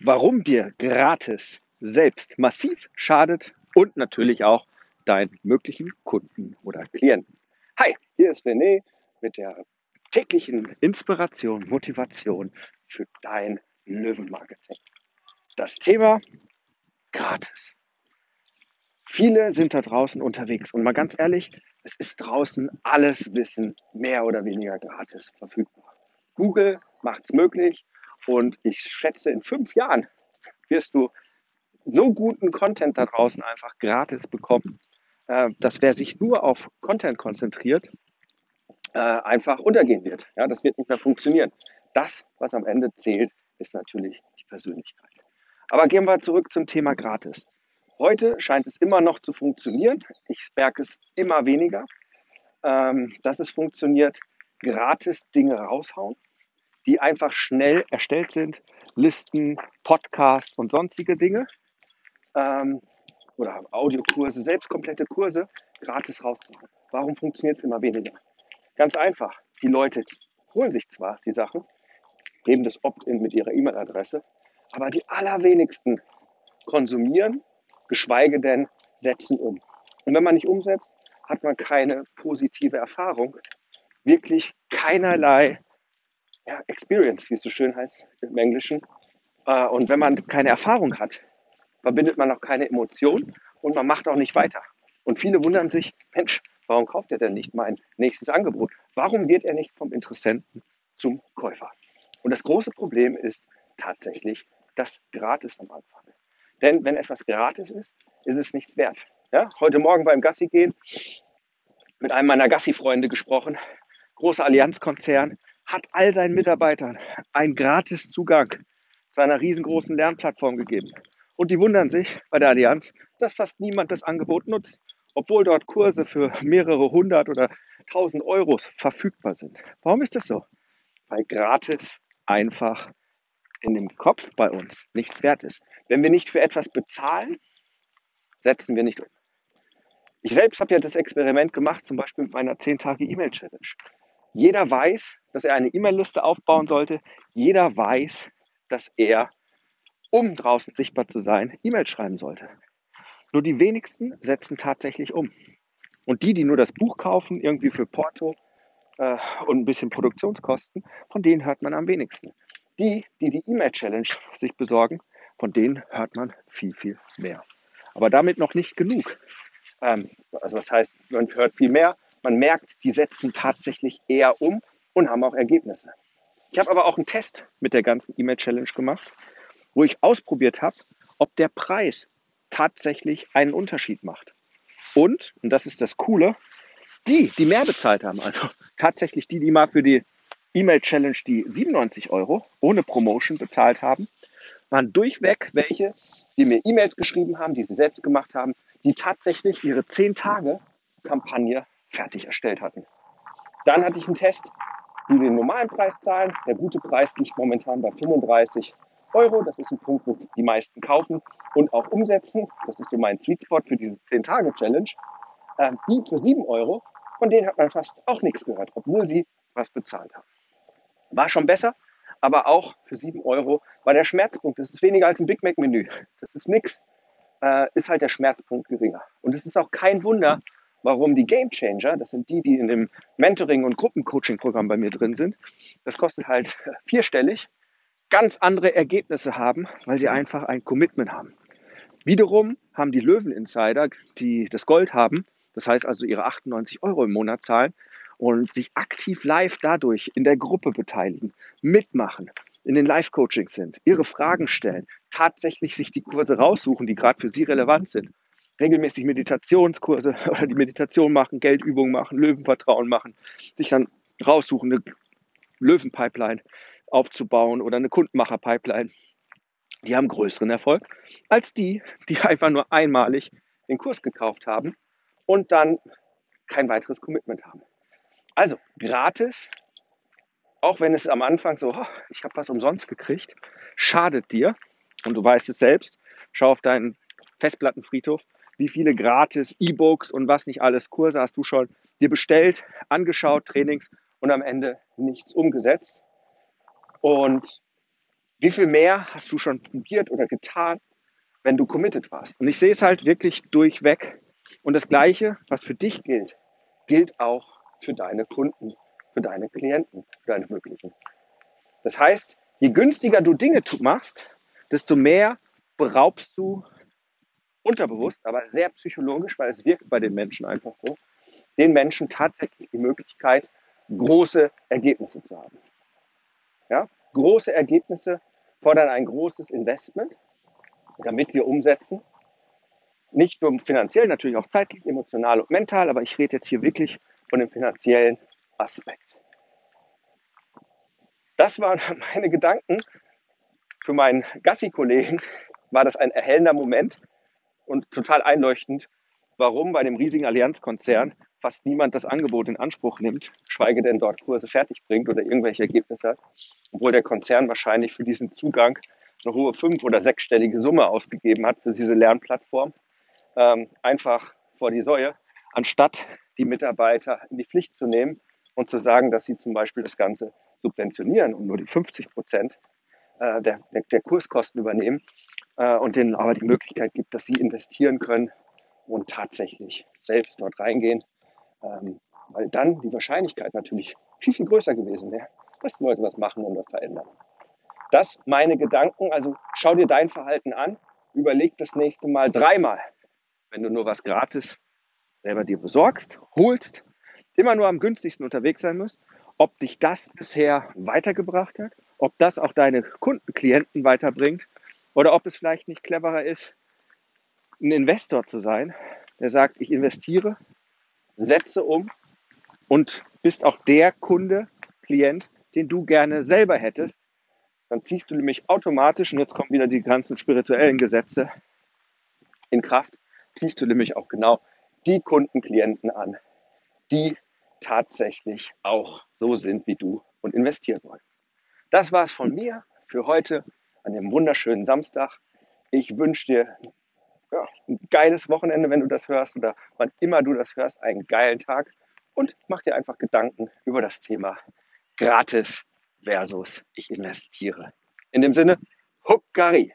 warum dir gratis selbst massiv schadet und natürlich auch deinen möglichen Kunden oder Klienten. Hi, hier ist René mit der täglichen Inspiration, Motivation für dein Löwenmarketing. Das Thema gratis. Viele sind da draußen unterwegs und mal ganz ehrlich, es ist draußen alles Wissen mehr oder weniger gratis verfügbar. Google macht es möglich und ich schätze, in fünf Jahren wirst du so guten Content da draußen einfach gratis bekommen, äh, dass wer sich nur auf Content konzentriert, äh, einfach untergehen wird. Ja, das wird nicht mehr funktionieren. Das, was am Ende zählt, ist natürlich die Persönlichkeit. Aber gehen wir zurück zum Thema gratis. Heute scheint es immer noch zu funktionieren. Ich merke es immer weniger, ähm, dass es funktioniert, gratis Dinge raushauen, die einfach schnell erstellt sind. Listen, Podcasts und sonstige Dinge. Ähm, oder Audiokurse, selbst komplette Kurse gratis rauszuhauen. Warum funktioniert es immer weniger? Ganz einfach. Die Leute holen sich zwar die Sachen, geben das Opt-in mit ihrer E-Mail-Adresse, aber die allerwenigsten konsumieren geschweige denn setzen um. Und wenn man nicht umsetzt, hat man keine positive Erfahrung, wirklich keinerlei ja, Experience, wie es so schön heißt im Englischen. Äh, und wenn man keine Erfahrung hat, verbindet man auch keine Emotion und man macht auch nicht weiter. Und viele wundern sich, Mensch, warum kauft er denn nicht mein nächstes Angebot? Warum wird er nicht vom Interessenten zum Käufer? Und das große Problem ist tatsächlich das Gratis am Anfang. Denn wenn etwas gratis ist, ist es nichts wert. Ja? Heute Morgen beim Gassi gehen mit einem meiner Gassi-Freunde gesprochen. Großer Allianzkonzern hat all seinen Mitarbeitern einen gratis Zugang zu einer riesengroßen Lernplattform gegeben. Und die wundern sich bei der Allianz, dass fast niemand das Angebot nutzt, obwohl dort Kurse für mehrere hundert oder tausend Euros verfügbar sind. Warum ist das so? Weil gratis einfach in dem Kopf bei uns nichts wert ist. Wenn wir nicht für etwas bezahlen, setzen wir nicht um. Ich selbst habe ja das Experiment gemacht, zum Beispiel mit meiner 10-Tage-E-Mail-Challenge. Jeder weiß, dass er eine E-Mail-Liste aufbauen sollte. Jeder weiß, dass er, um draußen sichtbar zu sein, E-Mails schreiben sollte. Nur die wenigsten setzen tatsächlich um. Und die, die nur das Buch kaufen, irgendwie für Porto äh, und ein bisschen Produktionskosten, von denen hört man am wenigsten. Die, die die E-Mail-Challenge sich besorgen, von denen hört man viel, viel mehr. Aber damit noch nicht genug. Ähm, also das heißt, man hört viel mehr, man merkt, die setzen tatsächlich eher um und haben auch Ergebnisse. Ich habe aber auch einen Test mit der ganzen E-Mail-Challenge gemacht, wo ich ausprobiert habe, ob der Preis tatsächlich einen Unterschied macht. Und, und das ist das Coole, die, die mehr bezahlt haben, also tatsächlich die, die mal für die E-Mail-Challenge die 97 Euro ohne Promotion bezahlt haben, waren durchweg welche, die mir E-Mails geschrieben haben, die sie selbst gemacht haben, die tatsächlich ihre 10-Tage-Kampagne fertig erstellt hatten. Dann hatte ich einen Test, die den normalen Preis zahlen. Der gute Preis liegt momentan bei 35 Euro. Das ist ein Punkt, wo die meisten kaufen und auch umsetzen. Das ist so mein Sweet Spot für diese 10-Tage-Challenge. Äh, die für 7 Euro, von denen hat man fast auch nichts gehört, obwohl sie was bezahlt haben. War schon besser, aber auch für 7 Euro war der Schmerzpunkt. Das ist weniger als ein Big Mac-Menü. Das ist nichts. Äh, ist halt der Schmerzpunkt geringer. Und es ist auch kein Wunder, warum die Game Changer, das sind die, die in dem Mentoring- und Gruppencoaching-Programm bei mir drin sind, das kostet halt vierstellig, ganz andere Ergebnisse haben, weil sie einfach ein Commitment haben. Wiederum haben die Löwen-Insider, die das Gold haben, das heißt also ihre 98 Euro im Monat zahlen, und sich aktiv live dadurch in der Gruppe beteiligen, mitmachen, in den Live-Coachings sind, ihre Fragen stellen, tatsächlich sich die Kurse raussuchen, die gerade für sie relevant sind, regelmäßig Meditationskurse oder die Meditation machen, Geldübungen machen, Löwenvertrauen machen, sich dann raussuchen, eine Löwenpipeline aufzubauen oder eine Kundenmacher-Pipeline. Die haben größeren Erfolg als die, die einfach nur einmalig den Kurs gekauft haben und dann kein weiteres Commitment haben. Also gratis, auch wenn es am Anfang so, oh, ich habe was umsonst gekriegt, schadet dir. Und du weißt es selbst. Schau auf deinen Festplattenfriedhof, wie viele gratis E-Books und was nicht alles Kurse hast du schon dir bestellt, angeschaut, Trainings und am Ende nichts umgesetzt. Und Wie viel mehr hast du schon probiert oder getan, wenn du committed warst? Und ich sehe es halt wirklich durchweg. Und das Gleiche, was für dich gilt, gilt auch für deine Kunden, für deine Klienten, für deine möglichen. Das heißt, je günstiger du Dinge machst, desto mehr beraubst du unterbewusst, aber sehr psychologisch, weil es wirkt bei den Menschen einfach so, den Menschen tatsächlich die Möglichkeit, große Ergebnisse zu haben. Ja? Große Ergebnisse fordern ein großes Investment, damit wir umsetzen. Nicht nur finanziell, natürlich auch zeitlich, emotional und mental, aber ich rede jetzt hier wirklich von dem finanziellen Aspekt. Das waren meine Gedanken. Für meinen Gassi-Kollegen war das ein erhellender Moment und total einleuchtend, warum bei dem riesigen Allianzkonzern fast niemand das Angebot in Anspruch nimmt, schweige denn dort Kurse fertig bringt oder irgendwelche Ergebnisse hat, obwohl der Konzern wahrscheinlich für diesen Zugang eine hohe fünf- oder sechsstellige Summe ausgegeben hat für diese Lernplattform. Ähm, einfach vor die Säue, anstatt die Mitarbeiter in die Pflicht zu nehmen und zu sagen, dass sie zum Beispiel das Ganze subventionieren und nur die 50 Prozent äh, der, der, der, Kurskosten übernehmen äh, und denen aber die Möglichkeit gibt, dass sie investieren können und tatsächlich selbst dort reingehen, ähm, weil dann die Wahrscheinlichkeit natürlich viel, viel größer gewesen wäre, dass die Leute was machen und was verändern. Das meine Gedanken, also schau dir dein Verhalten an, überleg das nächste Mal dreimal, wenn du nur was gratis selber dir besorgst, holst, immer nur am günstigsten unterwegs sein musst, ob dich das bisher weitergebracht hat, ob das auch deine Kunden, Klienten weiterbringt oder ob es vielleicht nicht cleverer ist, ein Investor zu sein, der sagt, ich investiere, setze um und bist auch der Kunde, Klient, den du gerne selber hättest. Dann ziehst du nämlich automatisch, und jetzt kommen wieder die ganzen spirituellen Gesetze in Kraft, ziehst du nämlich auch genau die Kunden, Klienten an, die tatsächlich auch so sind wie du und investieren wollen. Das war es von mir für heute an dem wunderschönen Samstag. Ich wünsche dir ja, ein geiles Wochenende, wenn du das hörst oder wann immer du das hörst, einen geilen Tag und mach dir einfach Gedanken über das Thema gratis versus ich investiere. In dem Sinne, Huckari!